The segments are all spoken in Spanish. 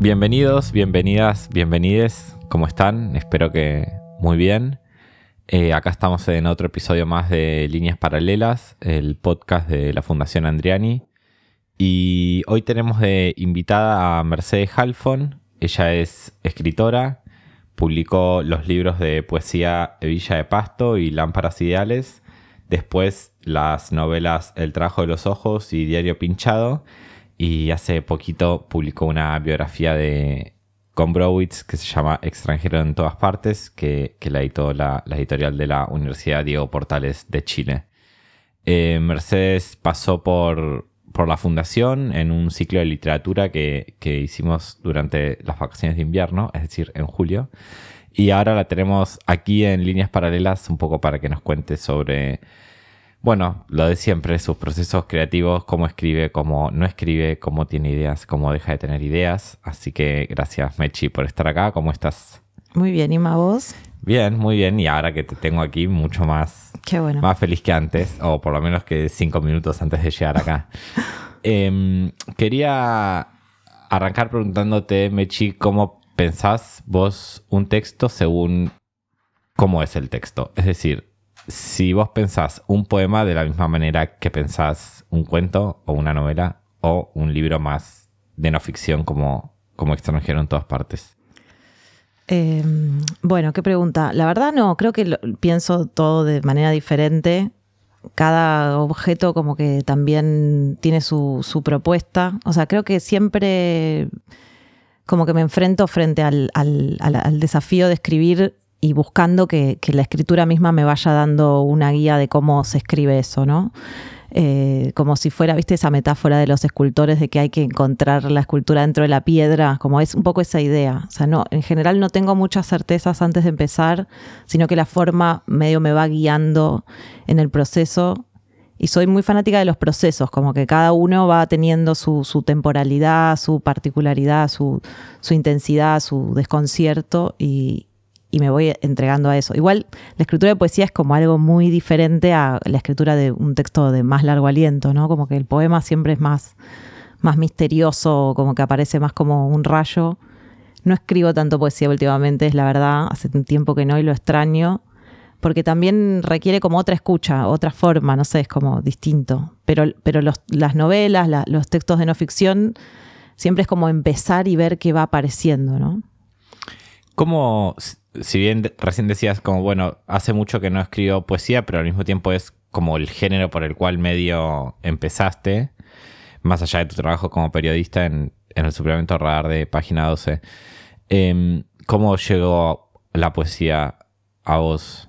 Bienvenidos, bienvenidas, bienvenides. ¿Cómo están? Espero que muy bien. Eh, acá estamos en otro episodio más de Líneas Paralelas, el podcast de la Fundación Andriani. Y hoy tenemos de invitada a Mercedes Halfon. Ella es escritora, publicó los libros de poesía Villa de Pasto y Lámparas Ideales. Después las novelas El trabajo de los ojos y Diario Pinchado y hace poquito publicó una biografía de Gombrowicz que se llama Extranjero en todas partes, que, la editó la, editorial de la Universidad Diego Portales de Chile. Eh, Mercedes pasó por, por, la fundación en un ciclo de literatura que, que hicimos durante las vacaciones de invierno, es decir, en julio. Y ahora la tenemos aquí en líneas paralelas un poco para que nos cuente sobre bueno, lo de siempre, sus procesos creativos, cómo escribe, cómo no escribe, cómo tiene ideas, cómo deja de tener ideas. Así que gracias, Mechi, por estar acá. ¿Cómo estás? Muy bien, ¿y vos? Bien, muy bien. Y ahora que te tengo aquí, mucho más, más feliz que antes, o por lo menos que cinco minutos antes de llegar acá. Em, quería arrancar preguntándote, Mechi, ¿cómo pensás vos un texto según cómo es el texto? Es decir, si vos pensás un poema de la misma manera que pensás un cuento o una novela o un libro más de no ficción como, como extranjero en todas partes. Em, bueno, qué pregunta. La verdad no, creo que pienso todo de manera diferente. Cada objeto como que también tiene su, propuesta. O sea, creo que siempre como que me enfrento frente al desafío de escribir y buscando que, la escritura misma me vaya dando una guía de cómo se escribe eso, ¿no? Eh, como si fuera, viste, esa metáfora de los escultores de que hay que encontrar la escultura dentro de la piedra, como es un poco esa idea. O sea, no, en general no tengo muchas certezas antes de empezar, sino que la forma medio me va guiando en el proceso. Y soy muy fanática de los procesos, como que cada uno va teniendo su, temporalidad, su particularidad, su, su intensidad, su desconcierto, y, y me voy entregando a eso. Igual la escritura de poesía es como algo muy diferente a la escritura de un texto de más largo aliento, ¿no? Como que el poema siempre es más, más misterioso, como que aparece más como un rayo. No escribo tanto poesía últimamente, es la verdad, hace un tiempo que no y lo extraño, porque también requiere como otra escucha, otra forma, no sé, es como distinto. Pero, pero las novelas, los textos de no ficción, siempre es como empezar y ver qué va apareciendo, ¿no? ¿Cómo, si bien recién decías como, bueno, hace mucho que no escribo poesía, pero al mismo tiempo es como el género por el cual medio empezaste, más allá de tu trabajo como periodista en, el suplemento radar de página 12, em, ¿cómo llegó la poesía a vos?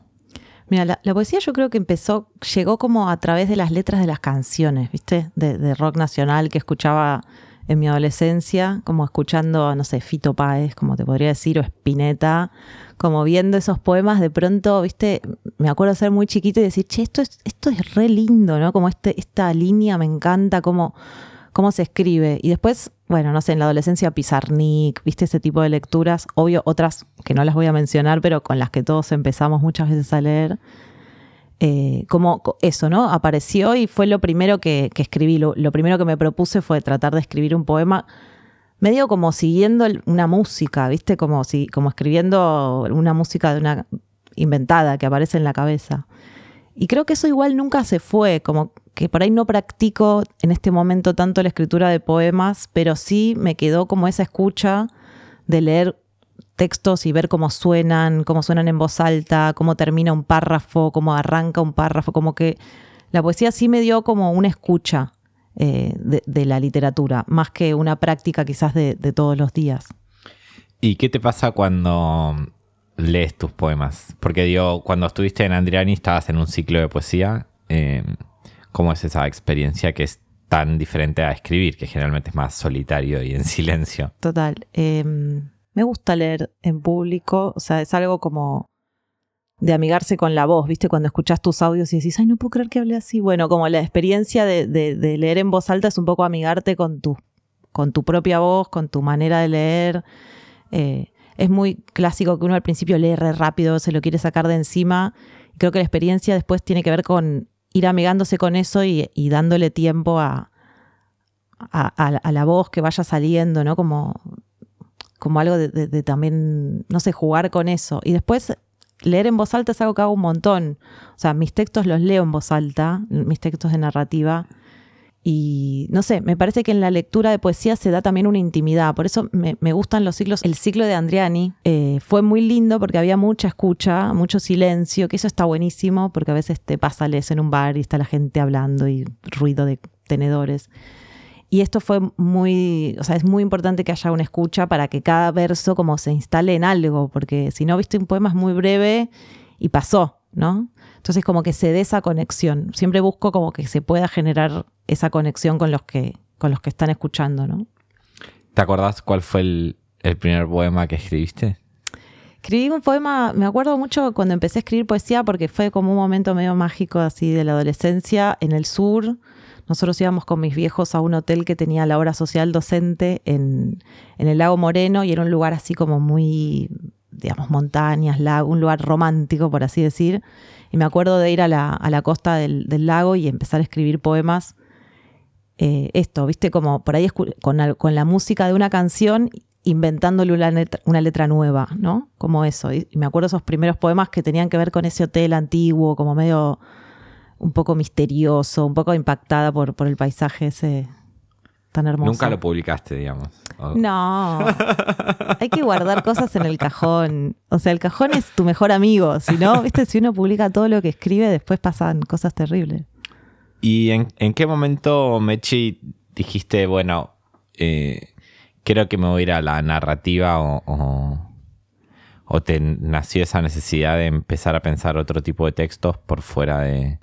Mira, la, poesía yo creo que empezó, llegó como a través de las letras de las canciones, ¿viste? de rock nacional que escuchaba en mi adolescencia, como escuchando, no sé, Fito Páez, como te podría decir, o Spinetta, como viendo esos poemas, de pronto, viste, me acuerdo ser muy chiquito y decir, che, esto es, esto es re lindo, ¿no? Como este, esta línea me encanta, cómo, cómo se escribe. Y después, bueno, no sé, en la adolescencia Pizarnik, viste ese tipo de lecturas, obvio, otras que no las voy a mencionar, pero con las que todos empezamos muchas veces a leer eh, como eso, ¿no? Apareció y fue lo primero que, escribí. Lo, primero que me propuse fue tratar de escribir un poema medio como siguiendo una música, ¿viste? Como, si, como escribiendo una música de una inventada que aparece en la cabeza. Y creo que eso igual nunca se fue, como que por ahí no practico en este momento tanto la escritura de poemas, pero sí me quedó como esa escucha de leer textos y ver cómo suenan, cómo suenan en voz alta, cómo termina un párrafo, cómo arranca un párrafo, como que la poesía sí me dio como una escucha eh, de, la literatura, más que una práctica quizás de, todos los días. ¿Y qué te pasa cuando lees tus poemas? Porque digo, cuando estuviste en Andriani estabas en un ciclo de poesía. Eh, ¿Cómo es esa experiencia que es tan diferente a escribir, que generalmente es más solitario y en silencio? Total. Em, me gusta leer en público, o sea, es algo como de amigarse con la voz, ¿viste? Cuando escuchás tus audios y decís, ay, no puedo creer que hable así. Bueno, como la experiencia de, de, leer en voz alta es un poco amigarte con tu, con tu propia voz, con tu manera de leer. Eh, es muy clásico que uno al principio lee re rápido, se lo quiere sacar de encima. Creo que la experiencia después tiene que ver con ir amigándose con eso y, dándole tiempo a, la voz que vaya saliendo, ¿no? Como, como algo de, también, no sé, jugar con eso. Y después leer en voz alta es algo que hago un montón. O sea, mis textos los leo en voz alta, mis textos de narrativa. Y no sé, me parece que en la lectura de poesía se da también una intimidad. Por eso me, gustan los ciclos. El ciclo de Andriani eh, fue muy lindo porque había mucha escucha, mucho silencio, que eso está buenísimo porque a veces te pasa, lees en un bar y está la gente hablando y ruido de tenedores. Y esto fue muy, o sea, es muy importante que haya una escucha para que cada verso como se instale en algo, porque si no, viste, un poema es muy breve y pasó, ¿no? Entonces como que se dé esa conexión. Siempre busco como que se pueda generar esa conexión con los que, con los que están escuchando, ¿no? ¿Te acordás cuál fue el, el primer poema que escribiste? Escribí un poema, me acuerdo mucho cuando empecé a escribir poesía porque fue como un momento medio mágico así de la adolescencia en el sur nosotros íbamos con mis viejos a un hotel que tenía la obra social docente en, el lago Moreno y era un lugar así como muy, digamos, montañas, lago, un lugar romántico, por así decir. Y me acuerdo de ir a la, costa del, lago y empezar a escribir poemas. Eh, esto, viste, como por ahí con, con, la música de una canción inventándole una letra, una letra nueva, ¿no? Como eso. Y, me acuerdo esos primeros poemas que tenían que ver con ese hotel antiguo, como medio un poco misterioso, un poco impactada por, por el paisaje ese tan hermoso. Nunca lo publicaste, digamos. No, hay que guardar cosas en el cajón. O sea, el cajón es tu mejor amigo. Si no, viste, si uno publica todo lo que escribe, después pasan cosas terribles. ¿Y en, qué momento, Mechi, dijiste, bueno, eh, creo que me voy a ir a la narrativa o, o te nació esa necesidad de empezar a pensar otro tipo de textos por fuera de,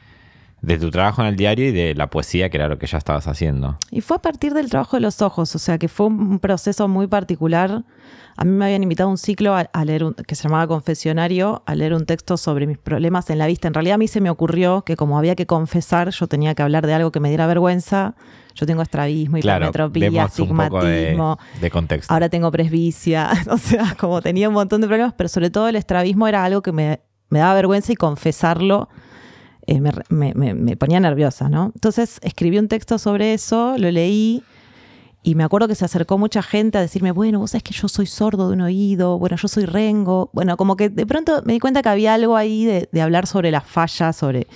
de tu trabajo en el diario y de la poesía, que era lo que ya estabas haciendo. Y fue a partir del trabajo de los ojos, o sea que fue un proceso muy particular. A mí me habían invitado a un ciclo a, leer, un, que se llamaba Confesionario, a leer un texto sobre mis problemas en la vista. En realidad a mí se me ocurrió que como había que confesar, yo tenía que hablar de algo que me diera vergüenza. Yo tengo estrabismo, hipermetropía, astigmatismo. De, contexto. Ahora tengo presbicia. O sea, como tenía un montón de problemas, pero sobre todo el estrabismo era algo que me, me daba vergüenza y confesarlo eh, me, ponía nerviosa, ¿no? Entonces escribí un texto sobre eso, lo leí y me acuerdo que se acercó mucha gente a decirme, bueno, vos sabés que yo soy sordo de un oído, bueno, yo soy rengo. Bueno, como que de pronto me di cuenta que había algo ahí de, hablar sobre las fallas, sobre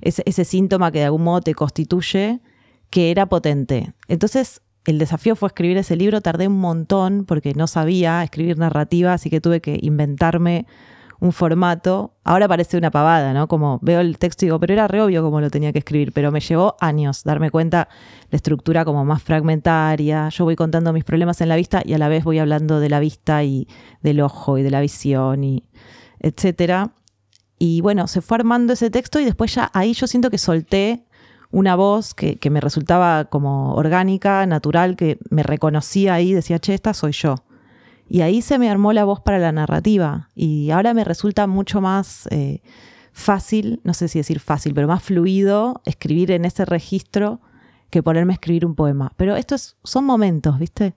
ese, ese síntoma que de algún modo te constituye, que era potente. Entonces el desafío fue escribir ese libro, tardé un montón porque no sabía escribir narrativa, así que tuve que inventarme un formato. Ahora parece una pavada, ¿no? Como veo el texto y digo, pero era re obvio cómo lo tenía que escribir, pero me llevó años darme cuenta la estructura como más fragmentaria. Yo voy contando mis problemas en la vista y a la vez voy hablando de la vista y del ojo y de la visión y etcétera. Y bueno, se fue armando ese texto y después ya ahí yo siento que solté una voz que, que me resultaba como orgánica, natural, que me reconocía ahí, decía, che, esta soy yo. Y ahí se me armó la voz para la narrativa. Y ahora me resulta mucho más eh, fácil, no sé si decir fácil, pero más fluido escribir en ese registro que ponerme a escribir un poema. Pero estos son momentos, ¿viste?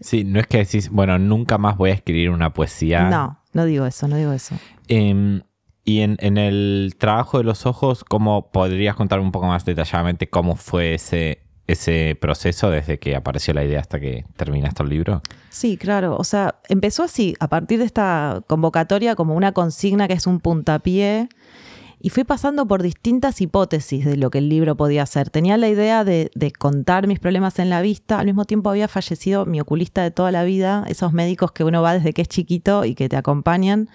Sí, no es que decís, bueno, nunca más voy a escribir una poesía. No, no digo eso, no digo eso. Em, y en, en, el trabajo de los ojos, ¿cómo podrías contar un poco más detalladamente cómo fue ese, ese proceso desde que apareció la idea hasta que terminaste el libro? Sí, claro. O sea, empezó así, a partir de esta convocatoria como una consigna que es un puntapié. Y fui pasando por distintas hipótesis de lo que el libro podía hacer. Tenía la idea de, contar mis problemas en la vista. Al mismo tiempo había fallecido mi oculista de toda la vida, esos médicos que uno va desde que es chiquito y que te acompañan.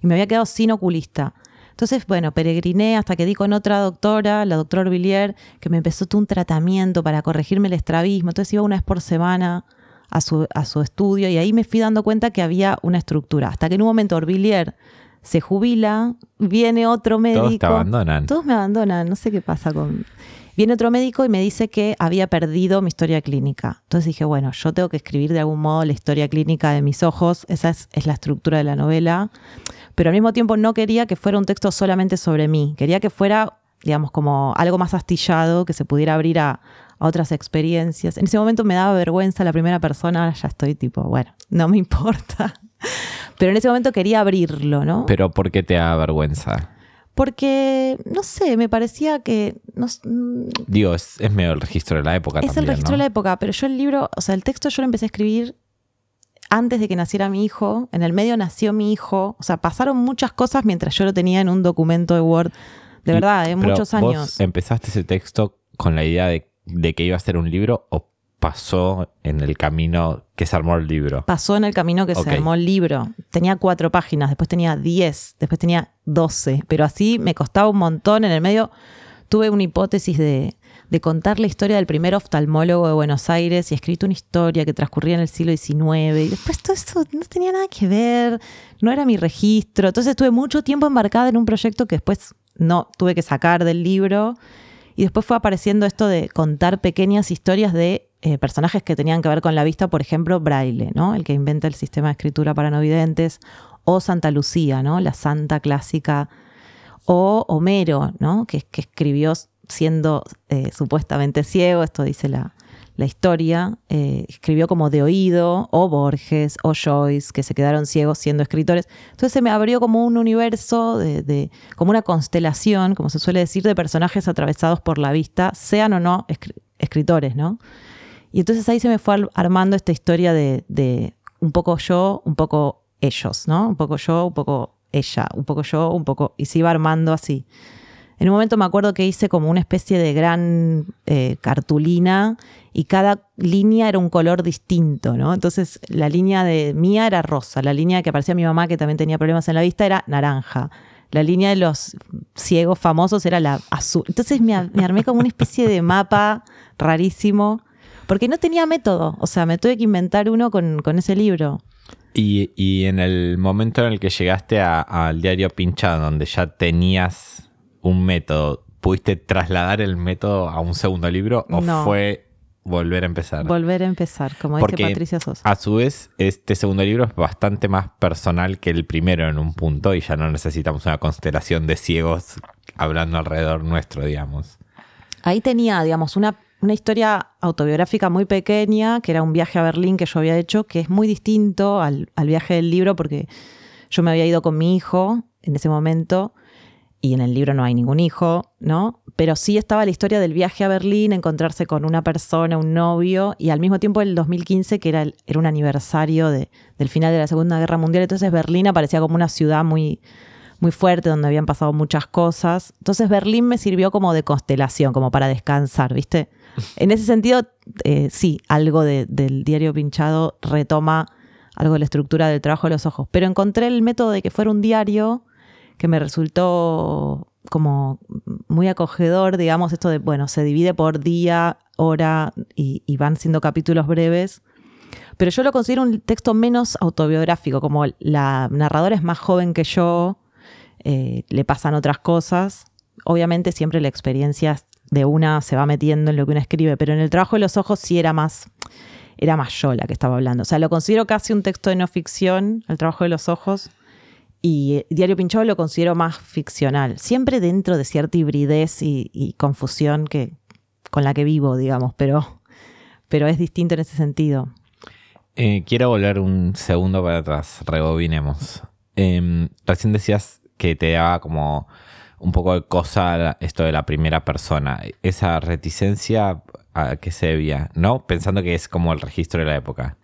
Y me había quedado sin oculista. Entonces, bueno, peregriné hasta que di con otra doctora, la doctora Orvillier, que me empezó todo un tratamiento para corregirme el estrabismo. Entonces iba una vez por semana a su, a su estudio y ahí me fui dando cuenta que había una estructura. Hasta que en un momento Orvillier se jubila, viene otro médico. Todos te abandonan. Todos me abandonan, no sé qué pasa con... Viene otro médico y me dice que había perdido mi historia clínica. Entonces dije, bueno, yo tengo que escribir de algún modo la historia clínica de mis ojos, esa es, la estructura de la novela, pero al mismo tiempo no quería que fuera un texto solamente sobre mí, quería que fuera, digamos, como algo más astillado, que se pudiera abrir a, a otras experiencias. En ese momento me daba vergüenza la primera persona, ahora ya estoy tipo, bueno, no me importa. Pero en ese momento quería abrirlo, ¿no? Pero ¿por qué te da vergüenza? Porque, no sé, me parecía que... No, mm, Digo, es, medio el registro de la época. Es el registro de la época, pero yo el libro, o sea, el texto yo lo empecé a escribir antes de que naciera mi hijo. En el medio nació mi hijo. O sea, pasaron muchas cosas mientras yo lo tenía en un documento de Word. De verdad, en muchos años. ¿Empezaste ese texto con la idea de, de que iba a ser un libro o pasó en el camino que se armó el libro? Pasó en el camino que se armó el libro. Tenía cuatro páginas, después tenía diez, después tenía doce, pero así me costaba un montón. En el medio tuve una hipótesis de, de contar la historia del primer oftalmólogo de Buenos Aires y escrito una historia que transcurría en el siglo XIX. Y después todo esto no tenía nada que ver, no era mi registro. Entonces estuve mucho tiempo embarcada en un proyecto que después no tuve que sacar del libro. Y después fue apareciendo esto de contar pequeñas historias de eh, personajes que tenían que ver con la vista, por ejemplo, Braille, ¿no? El que inventa el sistema de escritura para no videntes, o Santa Lucía, ¿no? La santa clásica, o Homero, ¿no? Que, escribió siendo eh, supuestamente ciego, esto dice la, la historia, eh, escribió como de oído, o Borges, o Joyce, que se quedaron ciegos siendo escritores. Entonces se me abrió como un universo, de, como una constelación, como se suele decir, de personajes atravesados por la vista, sean o no escritores, ¿no? Y entonces ahí se me fue armando esta historia de, un poco yo, un poco ellos, ¿no? Un poco yo, un poco ella, un poco yo, un poco... Y se iba armando así. En un momento me acuerdo que hice como una especie de gran eh, cartulina y cada línea era un color distinto, ¿no? Entonces la línea de mía era rosa, la línea que aparecía mi mamá que también tenía problemas en la vista era naranja. La línea de los ciegos famosos era la azul. Entonces me armé como una especie de mapa rarísimo porque no tenía método, o sea, me tuve que inventar uno con, ese libro. Y, en el momento en el que llegaste al diario Pinchado, donde ya tenías un método, ¿pudiste trasladar el método a un segundo libro o fue volver a empezar? Volver a empezar, como dice Patricia Sosa. A su vez, este segundo libro es bastante más personal que el primero en un punto y ya no necesitamos una constelación de ciegos hablando alrededor nuestro, digamos. Ahí tenía, digamos, una una historia autobiográfica muy pequeña, que era un viaje a Berlín que yo había hecho, que es muy distinto al, viaje del libro porque yo me había ido con mi hijo en ese momento y en el libro no hay ningún hijo, ¿no? Pero sí estaba la historia del viaje a Berlín, encontrarse con una persona, un novio, y al mismo tiempo el 2015, que era, era un aniversario de, del final de la Segunda Guerra Mundial, entonces Berlín aparecía como una ciudad muy, muy fuerte, donde habían pasado muchas cosas. Entonces Berlín me sirvió como de constelación, como para descansar, ¿viste? En ese sentido, eh, sí, algo del diario pinchado retoma algo de la estructura del trabajo de los ojos. Pero encontré el método de que fuera un diario que me resultó como muy acogedor, digamos, esto de, bueno, se divide por día, hora y, van siendo capítulos breves. Pero yo lo considero un texto menos autobiográfico, como la narradora es más joven que yo, eh, le pasan otras cosas. Obviamente siempre la experiencia de una se va metiendo en lo que uno escribe, pero en el trabajo de los ojos sí era más, era más yo la que estaba hablando. O sea, lo considero casi un texto de no ficción, el trabajo de los ojos, y eh, Diario Pinchado lo considero más ficcional, siempre dentro de cierta hibridez y, confusión que, con la que vivo, digamos, pero, pero es distinto en ese sentido. Eh, quiero volver un segundo para atrás, rebobinemos. Em, recién decías que te daba como un poco de cosa esto de la primera persona. Esa reticencia a qué se debía, ¿no? Pensando que es como el registro de la época.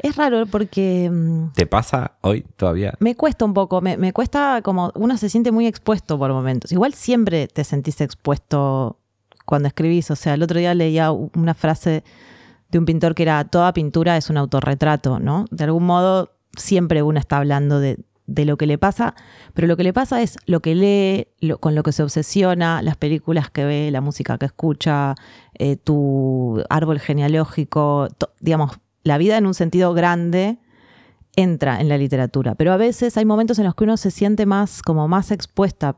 Es raro porque... Mm, ¿Te pasa hoy todavía? Me cuesta un poco, me, cuesta como uno se siente muy expuesto por momentos. Igual siempre te sentís expuesto cuando escribís. O sea, el otro día leía una frase de un pintor que era, toda pintura es un autorretrato, ¿no? De algún modo siempre uno está hablando de, de lo que le pasa, pero lo que le pasa es lo que lee, con lo que se obsesiona, las películas que ve, la música que escucha, eh, tu árbol genealógico, digamos, la vida en un sentido grande entra en la literatura, pero a veces hay momentos en los que uno se siente más como más expuesta.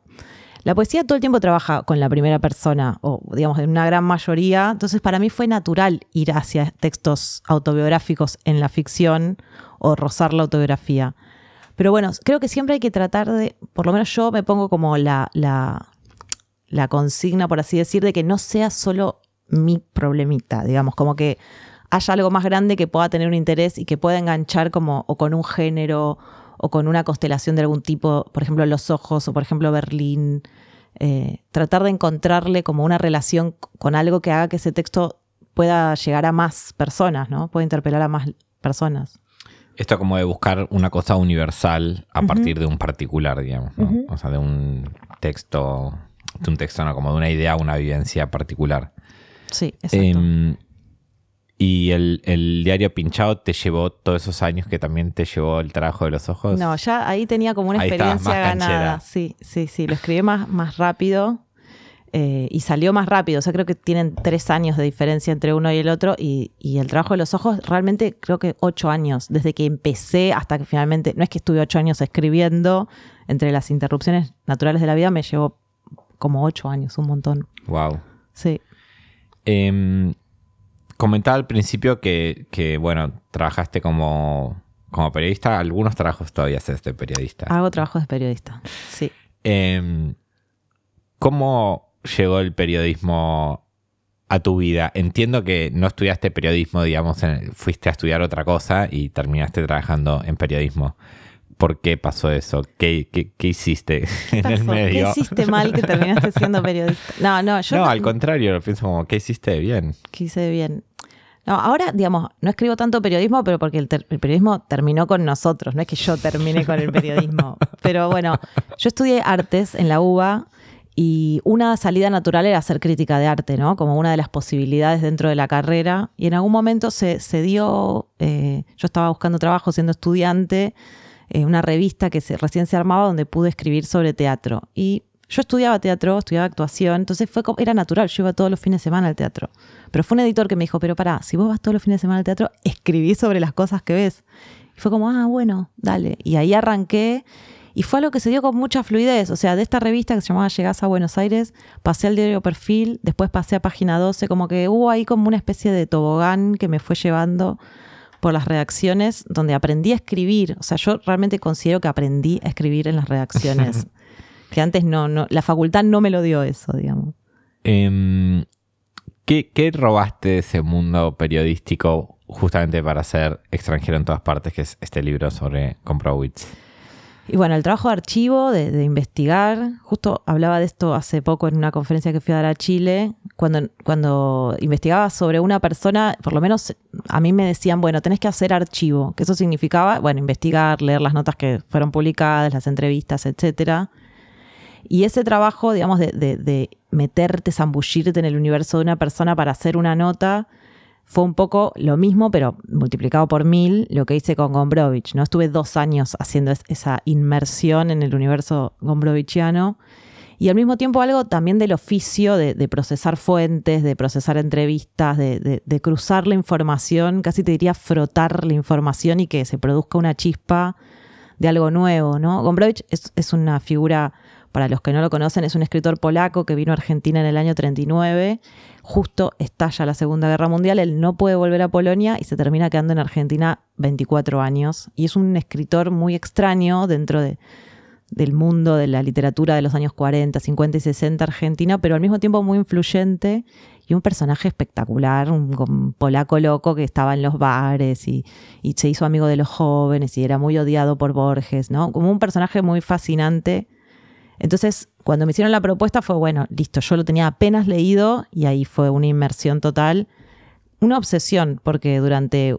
La poesía todo el tiempo trabaja con la primera persona, o digamos, en una gran mayoría. Entonces, para mí fue natural ir hacia textos autobiográficos en la ficción o rozar la autobiografía. Pero bueno, creo que siempre hay que tratar de, por lo menos yo me pongo como la, la, la consigna, por así decir, de que no sea solo mi problemita, digamos, como que haya algo más grande que pueda tener un interés y que pueda enganchar como o con un género o con una constelación de algún tipo, por ejemplo los ojos o por ejemplo Berlín, eh, tratar de encontrarle como una relación con algo que haga que ese texto pueda llegar a más personas, ¿no? Pueda interpelar a más personas. Esto como de buscar una cosa universal a partir de un particular, digamos, ¿no? O sea, de un texto, de un texto, no, como de una idea, una vivencia particular. Sí, exacto. ¿Y el, el diario pinchado te llevó todos esos años que también te llevó el trabajo de los ojos? No, ya ahí tenía como una Ahí experiencia más ganada. canchera. Sí, sí, sí. Lo escribí más, más rápido eh, y salió más rápido. O sea, creo que tienen tres años de diferencia entre uno y el otro. Y, y el trabajo de los ojos, realmente creo que ocho años. Desde que empecé hasta que finalmente. No es que estuve ocho años escribiendo. Entre las interrupciones naturales de la vida me llevó como ocho años, un montón. Wow. Sí. Em, comentaba al principio que, que, bueno, trabajaste como, como periodista. Algunos trabajos todavía haces de periodista. Hago trabajos de periodista. Sí. Em, ¿Cómo llegó el periodismo a tu vida? Entiendo que no estudiaste periodismo, digamos, en- fuiste a estudiar otra cosa y terminaste trabajando en periodismo. ¿Por qué pasó eso? ¿Qué, qué- qué hiciste en el medio? ¿Qué hiciste mal que terminaste siendo periodista? No, no, yo no, al contrario, lo pienso como, ¿qué hiciste bien? quise bien. No, ahora, digamos, no escribo tanto periodismo, pero porque el, ter- el periodismo terminó con nosotros, no es que yo termine con el periodismo. Pero bueno, yo estudié artes en la UBA y una salida natural era hacer crítica de arte, ¿no? Como una de las posibilidades dentro de la carrera. Y en algún momento se, se dio, eh, yo estaba buscando trabajo siendo estudiante, eh, una revista que recién se armaba donde pude escribir sobre teatro. Y yo estudiaba teatro, estudiaba actuación, entonces fue como- era natural, yo iba todos los fines de semana al teatro. Pero fue un editor que me dijo, pero pará, si vos vas todos los fines de semana al teatro, escribí sobre las cosas que ves. Y fue como, ah, bueno, dale. Y ahí arranqué y fue algo que se dio con mucha fluidez. O sea, de esta revista que se llamaba Llegás a Buenos Aires, pasé al diario Perfil, después pasé a Página 12, como que hubo ahí como una especie de tobogán que me fue llevando por las redacciones, donde aprendí a escribir. O sea, yo realmente considero que aprendí a escribir en las redacciones. que antes no, no, la facultad no me lo dio eso, digamos. Em, ¿qué, qué robaste de ese mundo periodístico justamente para ser extranjero en todas partes, que es este libro sobre Comprowitz? Y bueno, el trabajo de archivo, de, investigar, justo hablaba de esto hace poco en una conferencia que fui a dar a Chile, cuando, cuando investigaba sobre una persona, por lo menos a mí me decían, bueno, tenés que hacer archivo, que eso significaba, bueno, investigar, leer las notas que fueron publicadas, las entrevistas, etcétera. Y ese trabajo, digamos, de, de, de meterte, zambullirte en el universo de una persona para hacer una nota, fue un poco lo mismo, pero multiplicado por mil, lo que hice con Gombrowicz. ¿no? Estuve dos años haciendo es- esa inmersión en el universo gombrovichiano. Y al mismo tiempo algo también del oficio de, procesar fuentes, de procesar entrevistas, de, cruzar la información, casi te diría frotar la información y que se produzca una chispa de algo nuevo, ¿no? Gombrowicz es una figura, para los que no lo conocen, es un escritor polaco que vino a Argentina en el año 39. Justo estalla la Segunda Guerra Mundial, él no puede volver a Polonia y se termina quedando en Argentina 24 años. Y es un escritor muy extraño dentro de, del mundo de la literatura de los años 40, 50 y 60 argentina, pero al mismo tiempo muy influyente y un personaje espectacular, un, un polaco loco que estaba en los bares y, y se hizo amigo de los jóvenes y era muy odiado por Borges, ¿no? Como un personaje muy fascinante. Entonces, cuando me hicieron la propuesta fue, bueno, listo, yo lo tenía apenas leído y ahí fue una inmersión total, una obsesión, porque durante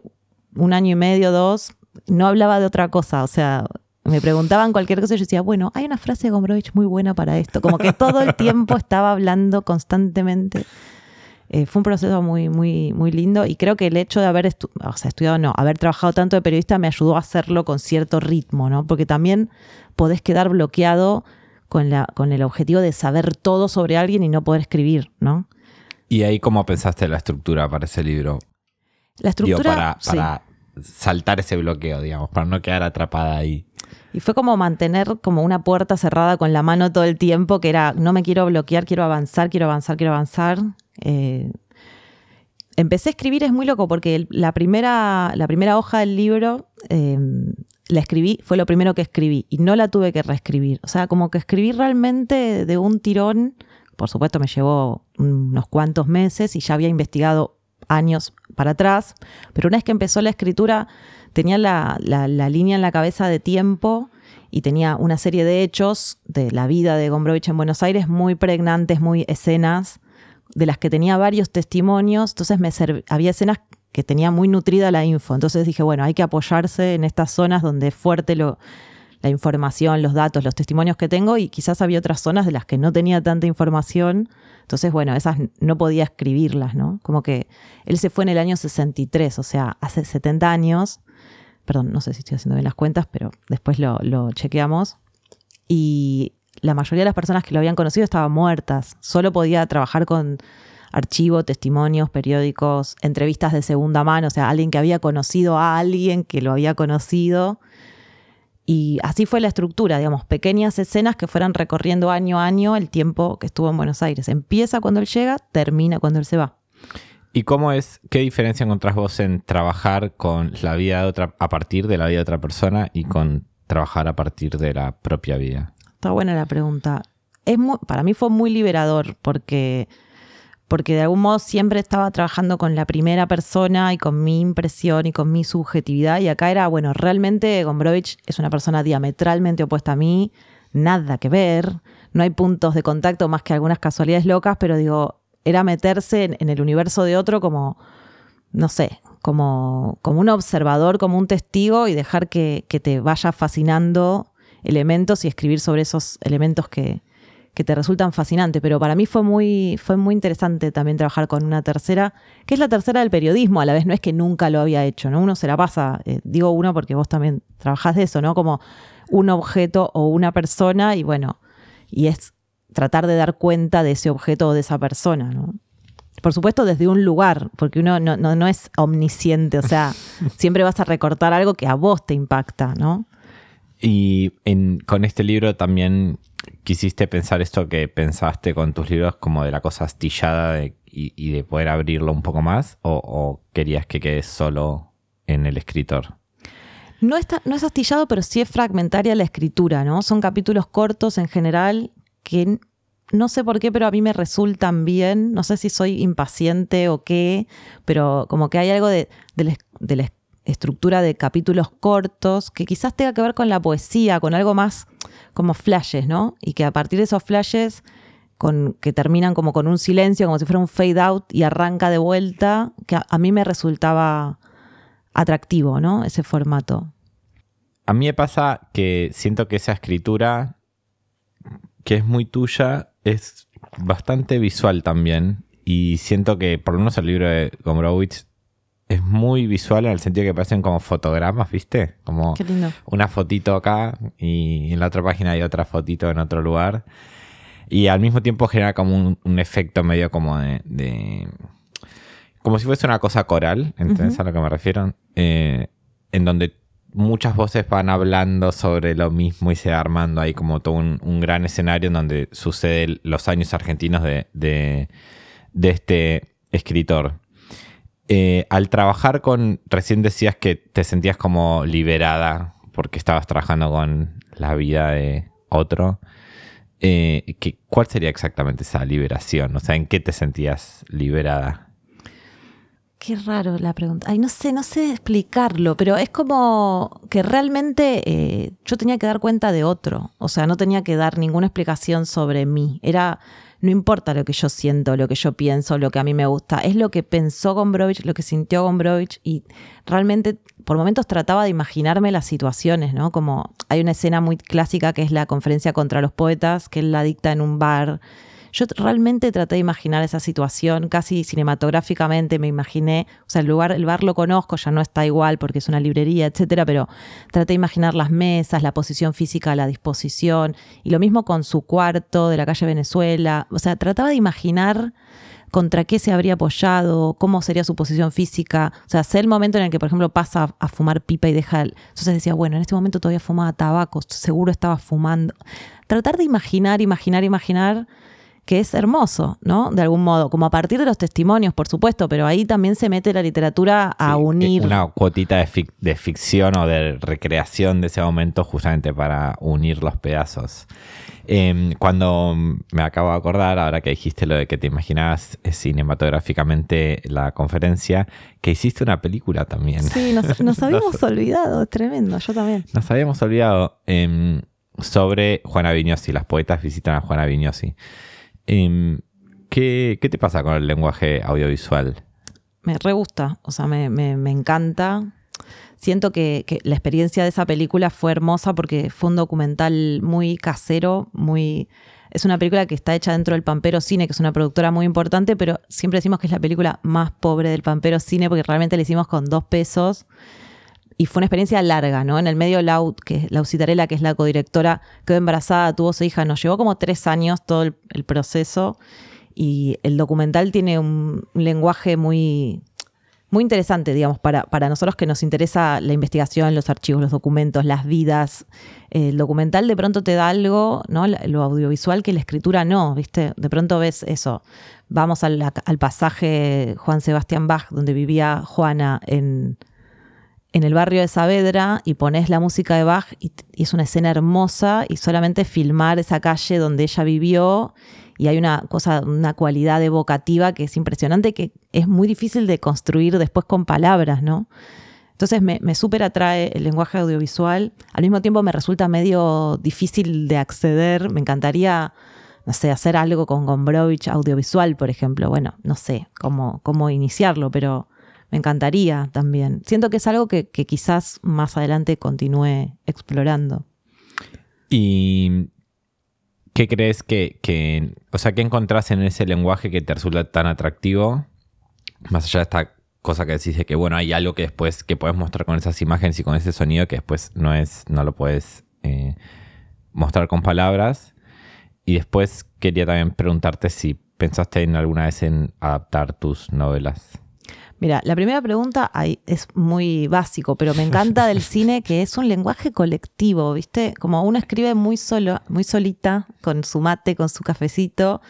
un año y medio, dos, no hablaba de otra cosa, o sea, me preguntaban cualquier cosa y yo decía, bueno, hay una frase de Gombrowicz muy buena para esto, como que todo el tiempo estaba hablando constantemente. Eh, fue un proceso muy, muy, muy lindo y creo que el hecho de haber o estudiado, no, haber trabajado tanto de periodista me ayudó a hacerlo con cierto ritmo, ¿no? Porque también podés quedar bloqueado con, la, con el objetivo de saber todo sobre alguien y no poder escribir, ¿no? ¿Y ahí cómo pensaste la estructura para ese libro? La Digo, estructura... para, sí. para saltar ese bloqueo, digamos, para no quedar atrapada ahí. Y fue como mantener como una puerta cerrada con la mano todo el tiempo, que era, no me quiero bloquear, quiero avanzar, quiero avanzar, quiero avanzar. Eh, empecé a escribir, es muy loco, porque la, primera, la primera hoja del libro eh, la escribí, fue lo primero que escribí, y no la tuve que reescribir. O sea, como que escribí realmente de un tirón, por supuesto me llevó unos cuantos meses y ya había investigado años para atrás, pero una vez que empezó la escritura tenía la, línea en la cabeza de tiempo y tenía una serie de hechos de la vida de Gombrowicz en Buenos Aires muy pregnantes, muy escenas, de las que tenía varios testimonios, entonces me había escenas que tenía muy nutrida la info, entonces dije, bueno, hay que apoyarse en estas zonas donde es fuerte lo, la información, los datos, los testimonios que tengo y quizás había otras zonas de las que no tenía tanta información, entonces, bueno, esas no podía escribirlas, ¿no? Como que él se fue en el año 63, o sea, hace 70 años, perdón, no sé si estoy haciendo bien las cuentas, pero después lo, chequeamos, y la mayoría de las personas que lo habían conocido estaban muertas, solo podía trabajar con archivo, testimonios, periódicos, entrevistas de segunda mano, o sea, alguien que había conocido a alguien que lo había conocido y así fue la estructura, digamos, pequeñas escenas que fueran recorriendo año a año el tiempo que estuvo en Buenos Aires. Empieza cuando él llega, termina cuando él se va. ¿Y cómo es, qué diferencia encontrás vos en trabajar con la vida de otra, a partir de la vida de otra persona y con trabajar a partir de la propia vida? Está buena la pregunta. Es para mí fue muy liberador porque porque de algún modo siempre estaba trabajando con la primera persona y con mi impresión y con mi subjetividad. Y acá era, bueno, realmente Gombrowicz es una persona diametralmente opuesta a mí, nada que ver, no hay puntos de contacto más que algunas casualidades locas, pero digo, era meterse en, el universo de otro como, no sé, como, como un observador, como un testigo y dejar que, que te vaya fascinando elementos y escribir sobre esos elementos que, que te resultan fascinantes, pero para mí fue muy, fue muy interesante también trabajar con una tercera, que es la tercera del periodismo, a la vez no es que nunca lo había hecho, ¿no? Uno se la pasa, eh, digo uno porque vos también trabajás de eso, ¿no? Como un objeto o una persona y bueno, y es tratar de dar cuenta de ese objeto o de esa persona, ¿no? Por supuesto, desde un lugar, porque uno no, no es omnisciente, o sea, siempre vas a recortar algo que a vos te impacta, ¿no? Y en, con este libro también quisiste pensar esto que pensaste con tus libros como de la cosa astillada y, de poder abrirlo un poco más o, querías que quede solo en el escritor? No, está, no es astillado, pero sí es fragmentaria la escritura, ¿no? Son capítulos cortos en general que no sé por qué, pero a mí me resultan bien. No sé si soy impaciente o qué, pero como que hay algo de, de, estructura de capítulos cortos que quizás tenga que ver con la poesía, con algo más como flashes, ¿no? Y que a partir de esos flashes con, que terminan como con un silencio, como si fuera un fade out y arranca de vuelta, que a, mí me resultaba atractivo, ¿no? Ese formato. A mí me pasa que siento que esa escritura, que es muy tuya, es bastante visual también. Y siento que, por lo menos el libro de Gombrowicz es muy visual en el sentido que parecen como fotogramas, ¿viste? Como una fotito acá y en la otra página hay otra fotito en otro lugar. Y al mismo tiempo genera como un, efecto medio como de, Como si fuese una cosa coral, ¿entendés a lo que me refiero? Eh, en donde muchas voces van hablando sobre lo mismo y se va armando ahí como todo un, gran escenario en donde sucede los años argentinos de, de este escritor. Eh, al trabajar con, recién decías que te sentías como liberada porque estabas trabajando con la vida de otro. Eh, ¿Cuál sería exactamente esa liberación? O sea, ¿en qué te sentías liberada? Qué raro la pregunta. Ay, no sé, no sé explicarlo, pero es como que realmente eh, yo tenía que dar cuenta de otro. O sea, no tenía que dar ninguna explicación sobre mí. Era no importa lo que yo siento, lo que yo pienso, lo que a mí me gusta, es lo que pensó Gombrowicz, lo que sintió Gombrowicz y realmente por momentos trataba de imaginarme las situaciones, ¿no? Como hay una escena muy clásica que es la conferencia contra los poetas, que él la dicta en un bar yo realmente traté de imaginar esa situación, casi cinematográficamente me imaginé, o sea, el lugar, el bar lo conozco, ya no está igual porque es una librería, etcétera, pero traté de imaginar las mesas, la posición física, la disposición, y lo mismo con su cuarto de la calle Venezuela, o sea, trataba de imaginar contra qué se habría apoyado, cómo sería su posición física. O sea, sé el momento en el que, por ejemplo, pasa a fumar pipa y deja... Entonces decía, bueno, en este momento todavía fumaba tabaco, seguro estaba fumando. Tratar de imaginar, imaginar, imaginar que es hermoso, ¿no? De algún modo, como a partir de los testimonios, por supuesto, pero ahí también se mete la literatura a unir. Una cuotita de, ficción o de recreación de ese momento justamente para unir los pedazos. Em, cuando me acabo de acordar, ahora que dijiste lo de que te imaginabas eh, cinematográficamente la conferencia, que hiciste una película también. Sí, nos, habíamos olvidado, tremendo, yo también. Nos habíamos olvidado em, sobre Juana Vignosi, las poetas visitan a Juana Vignosi. Em, ¿qué, te pasa con el lenguaje audiovisual? Me re gusta, o sea, me, encanta. Siento que, la experiencia de esa película fue hermosa porque fue un documental muy casero, muy... Es una película que está hecha dentro del Pampero Cine, que es una productora muy importante, pero siempre decimos que es la película más pobre del Pampero Cine porque realmente la hicimos con dos pesos y fue una experiencia larga, ¿no? En el medio, Lau, que Lau Citarella, que es la codirectora, quedó embarazada, tuvo su hija, nos llevó como tres años todo el, proceso y el documental tiene un, lenguaje muy, muy interesante, digamos, para, para, nosotros que nos interesa la investigación, los archivos, los documentos, las vidas. El documental de pronto te da algo, ¿no? Lo audiovisual que la escritura no, ¿viste? De pronto ves eso. Vamos al, al pasaje Juan Sebastián Bach, donde vivía Juana en en el barrio de Saavedra y pones la música de Bach y, es una escena hermosa y solamente filmar esa calle donde ella vivió y hay una cosa, una cualidad evocativa que es impresionante que es muy difícil de construir después con palabras, ¿no? Entonces me, me súper atrae el lenguaje audiovisual, al mismo tiempo me resulta medio difícil de acceder, me encantaría, no sé, hacer algo con Gombrowicz audiovisual, por ejemplo, bueno, no sé cómo, cómo iniciarlo, pero me encantaría también. Siento que es algo que, quizás más adelante continúe explorando. ¿Y qué crees que, o sea, qué encontrás en ese lenguaje que te resulta tan atractivo? Más allá de esta cosa que decís de que, bueno, hay algo que después, que puedes mostrar con esas imágenes y con ese sonido que después no es, no lo puedes eh, mostrar con palabras. Y después quería también preguntarte si pensaste en alguna vez en adaptar tus novelas. Mira, la primera pregunta es muy básico, pero me encanta del cine que es un lenguaje colectivo, ¿viste? Como uno escribe muy solo, muy solita, con su mate, con su cafecito.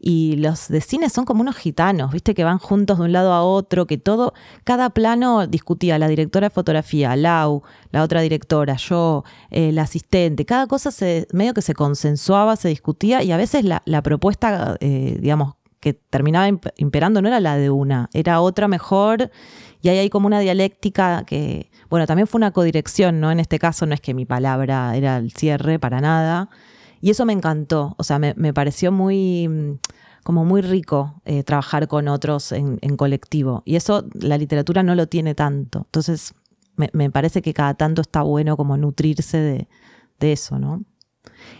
Y los de cine son como unos gitanos, ¿viste? Que van juntos de un lado a otro, que todo, cada plano discutía la directora de fotografía, Lau, la otra directora, yo, el asistente, cada cosa se, medio que se consensuaba, se discutía y a veces la, propuesta, eh, digamos, que terminaba imperando no era la de una, era otra mejor y ahí hay como una dialéctica que, bueno, también fue una codirección, ¿no? En este caso no es que mi palabra era el cierre para nada y eso me encantó, o sea, me, pareció muy como muy rico eh, trabajar con otros en, colectivo y eso la literatura no lo tiene tanto, entonces me, parece que cada tanto está bueno como nutrirse de, de eso, ¿no?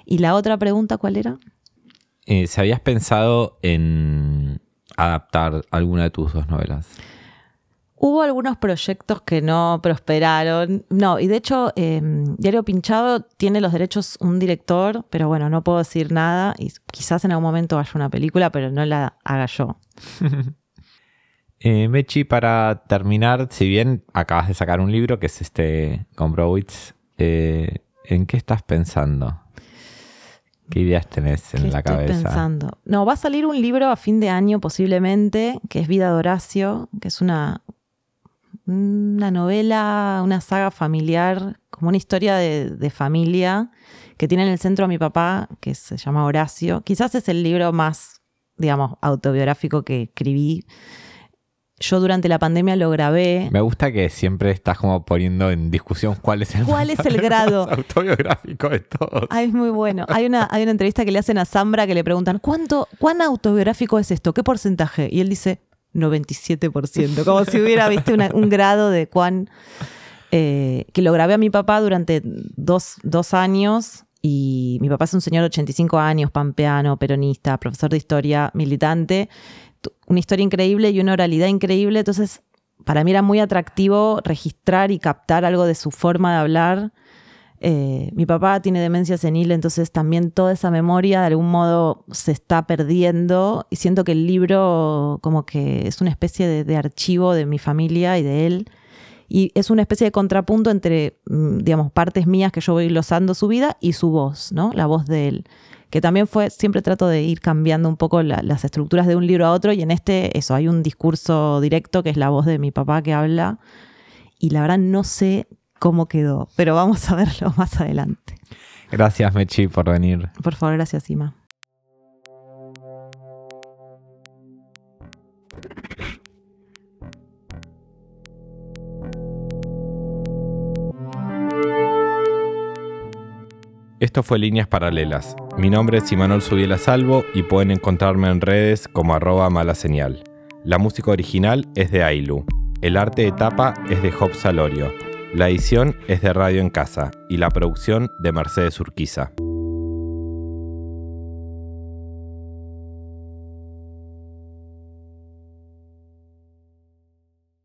Y la otra pregunta, ¿cuál era? Eh, ¿Se habías pensado en adaptar alguna de tus dos novelas? Hubo algunos proyectos que no prosperaron. No, y de hecho, em, Diario Pinchado tiene los derechos un director, pero bueno, no puedo decir nada. Y quizás en algún momento haya una película, pero no la haga yo. eh, Mechi, para terminar, si bien acabas de sacar un libro que es este con Browitz, eh, ¿en qué estás pensando? ¿Qué ideas tenés en la cabeza? pensando? No, va a salir un libro a fin de año posiblemente, que es Vida de Horacio, que es una, una novela, una saga familiar, como una historia de, de familia que tiene en el centro a mi papá, que se llama Horacio. Quizás es el libro más, digamos, autobiográfico que escribí yo durante la pandemia lo grabé. Me gusta que siempre estás como poniendo en discusión cuál es el, ¿Cuál es el grado autobiográfico de todos. Ah, es muy bueno. Hay una, hay una entrevista que le hacen a Zambra que le preguntan, ¿cuánto, ¿cuán autobiográfico es esto? ¿Qué porcentaje? Y él dice, 97%, como si hubiera visto un grado de cuán... Eh, que lo grabé a mi papá durante dos, dos años y mi papá es un señor de 85 años, pampeano, peronista, profesor de historia, militante, una historia increíble y una oralidad increíble, entonces para mí era muy atractivo registrar y captar algo de su forma de hablar. Eh, mi papá tiene demencia senil, entonces también toda esa memoria de algún modo se está perdiendo y siento que el libro como que es una especie de, archivo de mi familia y de él. Y es una especie de contrapunto entre, mm, digamos, partes mías que yo voy glosando su vida y su voz, ¿no? La voz de él. Que también fue, siempre trato de ir cambiando un poco las estructuras de un libro a otro y en este, eso, hay un discurso directo que es la voz de mi papá que habla. Y la verdad no sé cómo quedó, pero vamos a verlo más adelante. Gracias, Mechi, por venir. Por favor, gracias, Ima. Esto fue Líneas Paralelas. Mi nombre es Imanol Subiela Salvo y pueden encontrarme en redes como arroba mala señal. La música original es de Ailu. El arte de tapa es de Job Salorio. La edición es de Radio en Casa y la producción de Mercedes Urquiza.